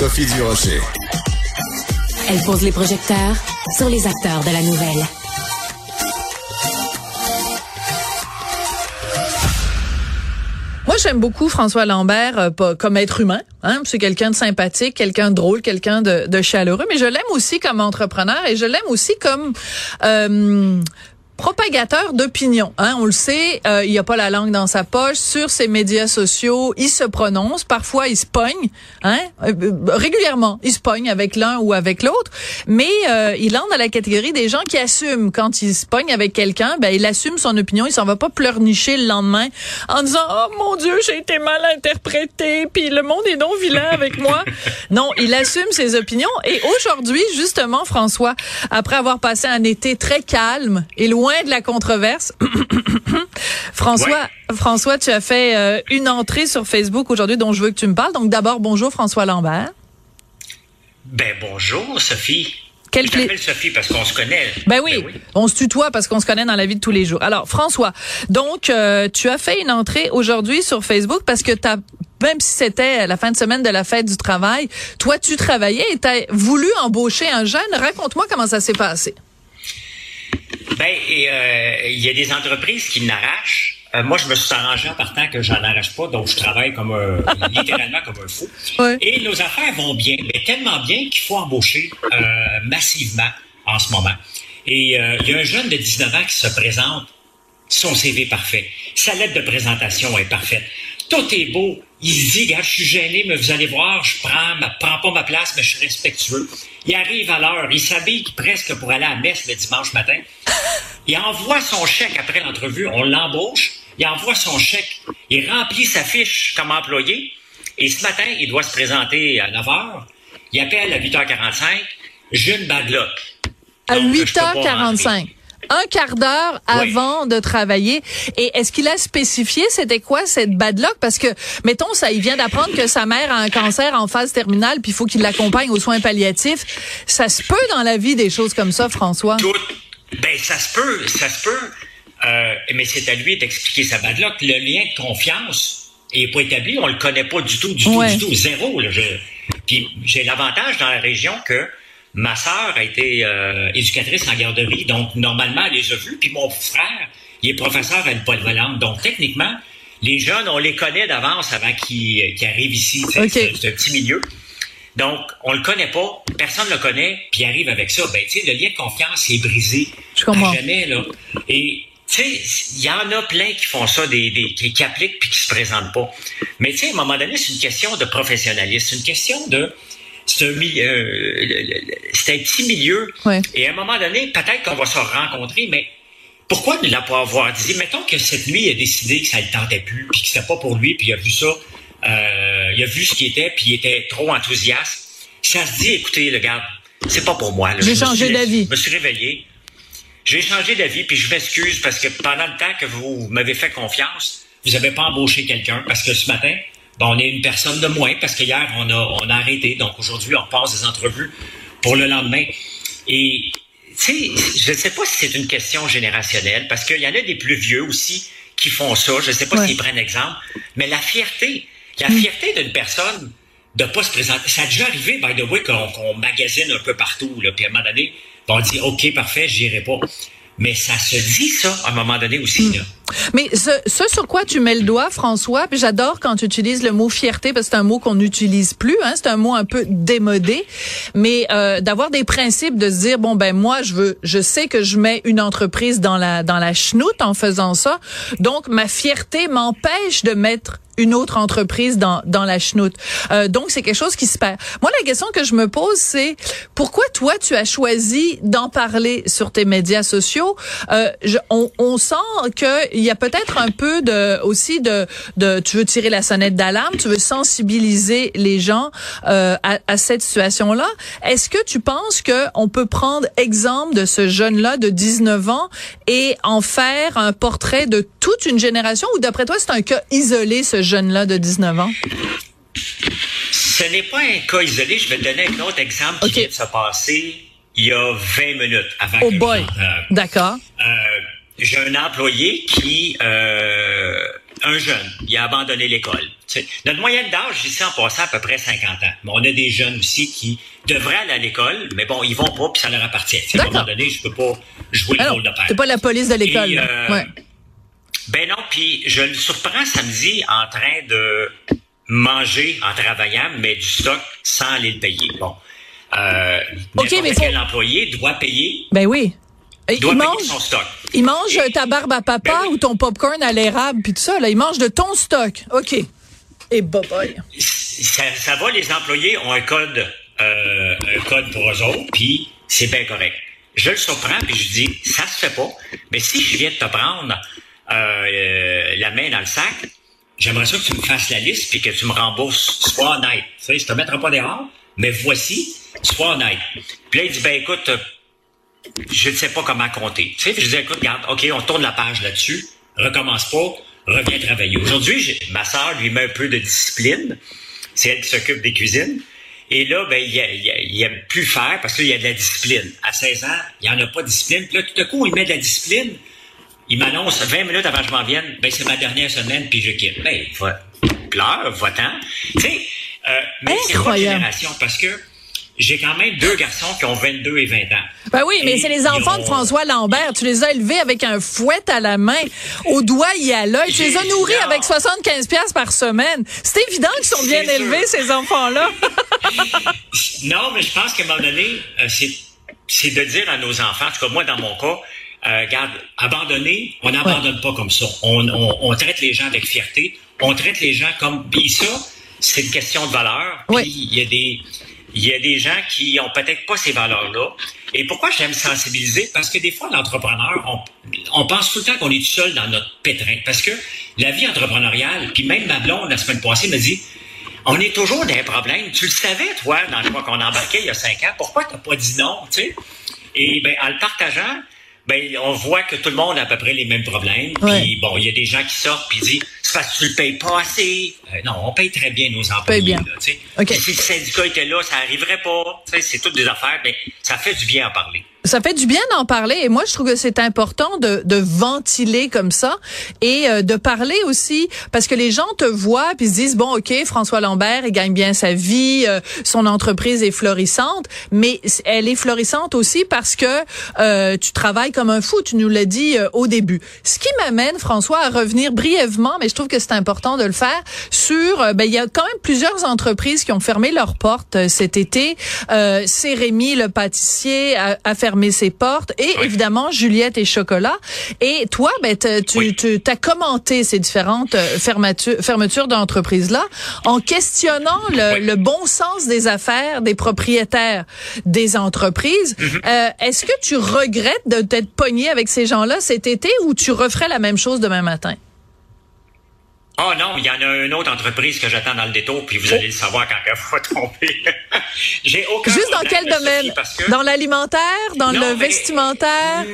Sophie Durocher. Elle pose les projecteurs sur les acteurs de la nouvelle. Moi, j'aime beaucoup François Lambert euh, comme être humain. Hein? C'est quelqu'un de sympathique, quelqu'un de drôle, quelqu'un de, de, chaleureux. Mais je l'aime aussi comme entrepreneur et je l'aime aussi comme euh, propagateur d'opinion. Hein, on le sait, euh, il a pas la langue dans sa poche. Sur ses médias sociaux, il se prononce. Parfois, il se pogne. Hein, euh, régulièrement, il se pogne avec l'un ou avec l'autre. Mais euh, il entre dans la catégorie des gens qui assument quand il se pogne avec quelqu'un. Ben, il assume son opinion. Il s'en va pas pleurnicher le lendemain en disant oh mon Dieu, j'ai été mal interprété. Puis le monde est non vilain avec moi. Non, il assume ses opinions. Et aujourd'hui, justement, François, après avoir passé un été très calme et loin de la controverse. François, François, tu as fait euh, une entrée sur Facebook aujourd'hui dont je veux que tu me parles. Donc d'abord, bonjour François Lambert. Ben bonjour Sophie. Quel je t'appelle Sophie parce qu'on se connaît. Ben oui, ben oui, on se tutoie parce qu'on se connaît dans la vie de tous les jours. Alors François, donc euh, tu as fait une entrée aujourd'hui sur Facebook parce que tu as même si c'était la fin de semaine de la fête du travail, toi tu travaillais et tu as voulu embaucher un jeune. Raconte-moi comment ça s'est passé. Ben, euh, il y a des entreprises qui n'arrachent. Euh, moi, je me suis arrangé en partant que j'en arrache pas, donc je travaille comme un, littéralement comme un fou. Et nos affaires vont bien, mais tellement bien qu'il faut embaucher euh, massivement en ce moment. Et il y a un jeune de 19 ans qui se présente, son CV parfait, sa lettre de présentation est parfaite, tout est beau. Il se dit, gars, je suis gêné, mais vous allez voir, je prends, ma, prends pas ma place, mais je suis respectueux. Il arrive à l'heure, il s'habille presque pour aller à la messe le dimanche matin. Il envoie son chèque après l'entrevue, on l'embauche, il envoie son chèque, il remplit sa fiche comme employé, et ce matin, il doit se présenter à 9 h. Il appelle à 8h45, j'ai une bad luck. À 8h45 un quart d'heure avant de travailler. Et est-ce qu'il a spécifié c'était quoi cette bad luck? Parce que, mettons, ça, il vient d'apprendre que sa mère a un cancer en phase terminale, puis il faut qu'il l'accompagne aux soins palliatifs. Ça se peut dans la vie des choses comme ça, François? Tout, ben, ça se peut, ça se peut. Euh, mais c'est à lui d'expliquer sa bad luck. Le lien de confiance est pas établi. On le connaît pas du tout, du tout, du tout. Zéro. puis j'ai l'avantage dans la région que Ma sœur a été euh, éducatrice en garderie, donc normalement, elle les a vus. Puis mon frère, il est professeur à l'école volante. Donc techniquement, les jeunes, on les connaît d'avance avant qu'ils arrivent ici. C'est un petit milieu. Donc, on le connaît pas, personne ne le connaît, puis arrive avec ça. Ben, tu sais, le lien de confiance est brisé. Je comprends. jamais, là. Et, tu sais, il y en a plein qui font ça, des, des qui, qui, appliquent puis qui se présentent pas. Mais, tu sais, à un moment donné, c'est une question de professionnalisme. C'est une question de c'est un, euh, c'est un petit milieu. Et à un moment donné, peut-être qu'on va se rencontrer, mais pourquoi ne l'a pas avoir dit? Mettons que cette nuit, il a décidé que ça ne le tentait plus, puis que c'était pas pour lui, puis il a vu ça, euh, il a vu ce qui était, puis il était trop enthousiaste. Ça se dit, écoutez, le gars, c'est pas pour moi. J'ai changé d'avis. Je me suis réveillé. J'ai changé d'avis, puis je m'excuse parce que pendant le temps que vous m'avez fait confiance, vous n'avez pas embauché quelqu'un parce que ce matin, on est une personne de moins parce qu'hier, on a, on a arrêté. Donc aujourd'hui, on passe des entrevues pour le lendemain. Et tu sais, je ne sais pas si c'est une question générationnelle parce qu'il y en a des plus vieux aussi qui font ça. Je ne sais pas s'ils prennent exemple. Mais la fierté, la mm. fierté d'une personne de pas se présenter. Ça a déjà arrivé, by the way, qu'on magasine un peu partout. Là, puis à un moment donné, on dit OK, parfait, j'irai pas. Mais ça se dit ça à un moment donné aussi. Hmm. Là. Mais ce, ce, sur quoi tu mets le doigt, François, puis j'adore quand tu utilises le mot fierté parce que c'est un mot qu'on n'utilise plus, hein, c'est un mot un peu démodé, mais euh, d'avoir des principes, de se dire bon ben moi je veux, je sais que je mets une entreprise dans la dans la chenoute en faisant ça, donc ma fierté m'empêche de mettre une autre entreprise dans, dans la chenoute. Euh, donc, c'est quelque chose qui se perd. Moi, la question que je me pose, c'est pourquoi toi, tu as choisi d'en parler sur tes médias sociaux? Euh, je, on, on sent qu'il y a peut-être un peu de aussi de, de tu veux tirer la sonnette d'alarme, tu veux sensibiliser les gens euh, à, à, cette situation-là. Est-ce que tu penses que on peut prendre exemple de ce jeune-là de 19 ans et en faire un portrait de toute une génération? Ou d'après toi, c'est un cas isolé, ce jeune-là de 19 ans? Ce n'est pas un cas isolé. Je vais te donner un autre exemple qui vient de se passer il y a 20 minutes avant oh que boy. D'accord. Euh, j'ai un employé qui euh, un jeune, il a abandonné l'école. notre moyenne d'âge ici en passant à peu près 50 ans. Mais on a des jeunes aussi qui devraient aller à l'école, mais bon, ils vont pas, puis ça leur appartient. à un moment donné, je peux pas jouer le rôle de père. T'es pas la police de l'école. Euh, ben non, puis je le surprends samedi en train de manger en travaillant, mais du stock sans aller le payer. Bon. Euh, OK, mais quel employé doit payer. Ben oui. il mange, son stock. Il mange ta barbe à papa ben ou ton popcorn à l'érable puis tout ça. Là, il mange de ton stock. OK. Et bye bye. Ça, ça va, les employés ont un code, euh, un code pour eux autres, puis c'est bien correct. Je le surprends puis je dis, ça se fait pas. Mais si je viens de te prendre euh, la main dans le sac, j'aimerais ça que tu me fasses la liste puis que tu me rembourses. Sois honnête. Tu sais, je te mettrai pas d'erreur, mais voici, sois honnête. Puis là, il dit, ben écoute, je ne sais pas comment compter. Tu sais, je dis, écoute, regarde, OK, on tourne la page là-dessus, recommence pas, reviens travailler. Aujourd'hui, ma sœur lui met un peu de discipline. C'est elle qui s'occupe des cuisines. Et là, ben, il, il, aime plus faire parce qu'il y a de la discipline. À 16 ans, il n'y en a pas de discipline. Puis là, tout à coup, il met de la discipline il m'annonce 20 minutes avant que je m'en vienne, ben c'est ma dernière semaine, puis je quitte. Ben, va, pleure, va-t'en. Tu sais, euh, mais c'est pas génération, parce que j'ai quand même deux garçons qui ont 22 et 20 ans. Ben oui, mais c'est les enfants de François Lambert. Tu les as élevés avec un fouet à la main, au doigt et à l'œil. Tu les as nourris avec 75 pièces par semaine. C'est évident qu'ils sont bien élevés, ces enfants-là. non, mais je pense qu'à un moment donné, euh, c'est de dire à nos enfants, en tout cas moi dans mon cas, euh, regarde, abandonner, on n'abandonne pas comme ça. On, on, on, traite les gens avec fierté. On traite les gens comme... Puis ça, c'est une question de valeur. Puis il y a des... Il y a des gens qui ont peut-être pas ces valeurs-là. Et pourquoi j'aime sensibiliser? Parce que des fois, l'entrepreneur, on, on, pense tout le temps qu'on est tout seul dans notre pétrin. Parce que la vie entrepreneuriale, puis même ma blonde, la semaine passée, me dit, on est toujours dans un problème. Tu le savais, toi, dans le mois qu'on embarquait il y a cinq ans. Pourquoi tu n'as pas dit non, tu sais? Et ben, en le partageant, ben on voit que tout le monde a à peu près les mêmes problèmes. Puis bon, il y a des gens qui sortent puis disent c'est parce que tu le payes pas assez. Euh, non, on paye très bien nos employés. Bien. Là, Si le syndicat était là, ça arriverait pas. C'est toutes des affaires, mais ça fait du bien à parler. Ça fait du bien d'en parler et moi je trouve que c'est important de, de ventiler comme ça et euh, de parler aussi parce que les gens te voient puis se disent bon ok François Lambert il gagne bien sa vie euh, son entreprise est florissante mais elle est florissante aussi parce que euh, tu travailles comme un fou tu nous l'as dit au début. Ce qui m'amène François à revenir brièvement mais je trouve que c'est important de le faire sur ben il y a quand même plusieurs entreprises qui ont fermé leurs portes cet été. C'est Rémi le pâtissier a, a ses portes et évidemment Juliette et Chocolat. Et toi, ben, tu, tu as commenté ces différentes euh, fermetures, fermetures d'entreprises-là en questionnant le, bon sens des affaires des propriétaires des entreprises. Mm-hmm. Euh, est-ce que tu regrettes de t'être pogné avec ces gens-là cet été ou tu referais la même chose demain matin? Oh non, il y en a une autre entreprise que j'attends dans le détour, puis vous allez le savoir quand elle va tomber. J'ai aucun Juste dans quel domaine? Dans l'alimentaire? Dans le vestimentaire?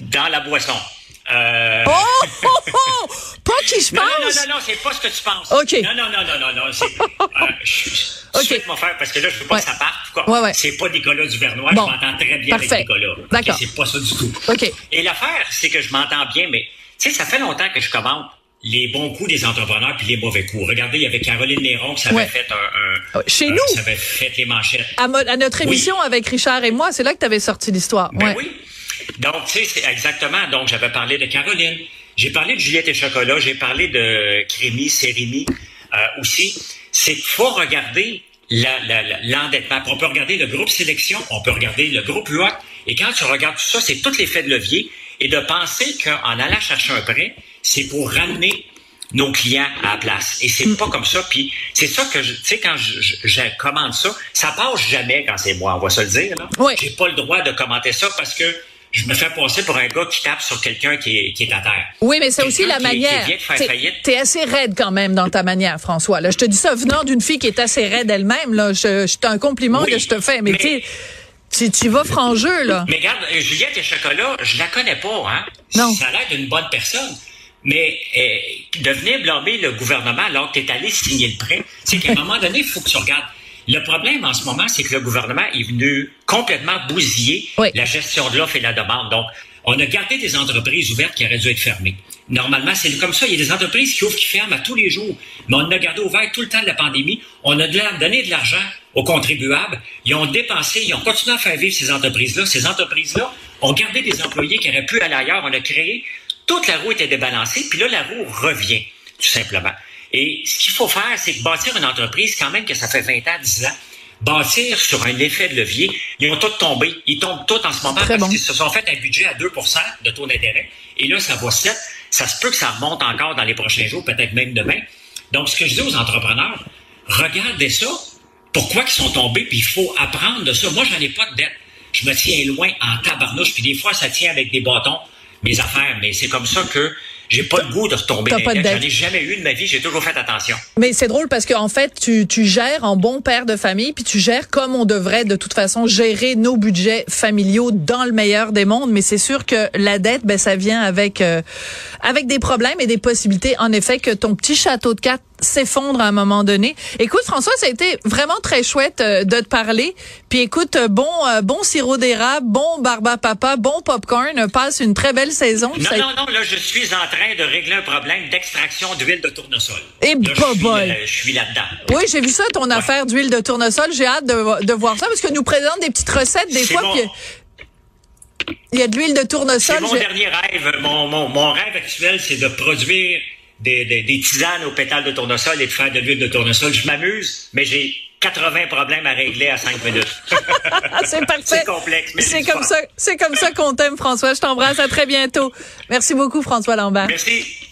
Dans la boisson. Euh... Oh, oh, oh, Pas qui je pense? Non, non, non, non, c'est pas ce que tu penses. OK. Non, non, non, non, non, non. C'est, euh, je, okay. mon frère, parce que là, je veux pas que ça parte. Quoi. Ouais, ouais. C'est pas Nicolas Duvernois. Bon. Je m'entends très bien Parfait. avec Nicolas. D'accord. c'est pas ça du tout. OK. Et l'affaire, c'est que je m'entends bien, mais, tu sais, ça fait longtemps que je commente les bons coups des entrepreneurs puis les mauvais coups. Regardez, il y avait Caroline Néron qui avait fait un, un chez nous, ça avait fait les manchettes. À, à notre émission avec Richard et moi, c'est là que tu avais sorti l'histoire. Ben oui. Donc tu sais, c'est exactement. Donc j'avais parlé de Caroline, j'ai parlé de Juliette et Chocolat, j'ai parlé de Crémy, Sérémy euh, aussi. C'est faut regarder l'endettement. La, la, on peut regarder le groupe sélection, on peut regarder le groupe loi. Et quand tu regardes tout ça, c'est tout l'effet de levier. Et de penser qu'en allant chercher un prêt, c'est pour ramener nos clients à la place. Et c'est mm. pas comme ça. Puis c'est ça que, tu sais, quand je, je, commande ça, ça passe jamais quand c'est moi, on va se le dire. Là. Oui. J'ai pas le droit de commenter ça parce que je me fais passer pour un gars qui tape sur quelqu'un qui est, qui est à terre. Oui, mais c'est aussi la manière. Tu es assez raide quand même dans ta manière, François. Là, je te dis ça venant d'une fille qui est assez raide elle-même. Là, je, c'est un compliment que je te fais. Mais, mais tu, tu vas franc jeu, là. Mais regarde, Juliette et Chocolat, je la connais pas, hein. Non. Ça a l'air d'une bonne personne. Mais euh, de venir blâmer le gouvernement alors que tu es allé signer le prêt, c'est qu'à un moment donné, il faut que tu regardes. Le problème en ce moment, c'est que le gouvernement est venu complètement bousiller la gestion de l'offre et la demande. Donc, on a gardé des entreprises ouvertes qui auraient dû être fermées. Normalement, c'est comme ça. Il y a des entreprises qui ouvrent, qui ferment à tous les jours. Mais on a gardé ouvert tout le temps de la pandémie. On a donné de l'argent aux contribuables. Ils ont dépensé, ils ont continué à faire vivre ces entreprises-là. Ces entreprises-là ont gardé des employés qui auraient pu aller ailleurs. On a créé. Toute la roue était débalancée. Puis là, la roue revient, tout simplement. Et ce qu'il faut faire, c'est que bâtir une entreprise, quand même que ça fait 20 ans, 10 ans, bâtir sur un effet de levier. Ils ont tous tombé. Ils tombent tous en ce moment parce qu'ils se sont fait un budget à 2% de taux d'intérêt. Et là, ça va 7. Ça se peut que ça remonte encore dans les prochains jours, peut-être même demain. Donc, ce que je dis aux entrepreneurs, regardez ça. Pourquoi ils sont tombés, puis il faut apprendre de ça. Moi, j'en ai pas de dette. Je me tiens loin en tabarnouche, puis des fois, ça tient avec des bâtons, mes affaires. Mais c'est comme ça que j'ai pas le goût de retomber dans les J'en ai jamais eu de ma vie. J'ai toujours fait attention. Mais c'est drôle parce qu'en fait, tu, tu gères en bon père de famille, puis tu gères comme on devrait de toute façon gérer nos budgets familiaux dans le meilleur des mondes. Mais c'est sûr que la dette, ben ça vient avec euh, avec des problèmes et des possibilités. En effet, que ton petit château de cartes s'effondre à un moment donné. Écoute, François, ça a été vraiment très chouette euh, de te parler. Puis écoute, euh, bon euh, bon sirop d'érable, bon barba papa, bon popcorn, passe une très belle saison. Non, non, non, là, je suis en train de régler un problème d'extraction d'huile de tournesol. Et là, je, je suis là-dedans. Oui, j'ai vu ça, ton affaire d'huile de tournesol. J'ai hâte de, de, voir ça parce que nous présente des petites recettes des fois. il y a de l'huile de tournesol. C'est mon dernier rêve. Mon, mon, mon rêve actuel, c'est de produire des, des, des, tisanes aux pétales de tournesol et de faire de l'huile de tournesol. Je m'amuse, mais j'ai 80 problèmes à régler à 5 minutes. c'est parfait. C'est complexe, mais c'est comme ça, c'est comme ça qu'on t'aime, François. Je t'embrasse. À très bientôt. Merci beaucoup, François Lambert. Merci.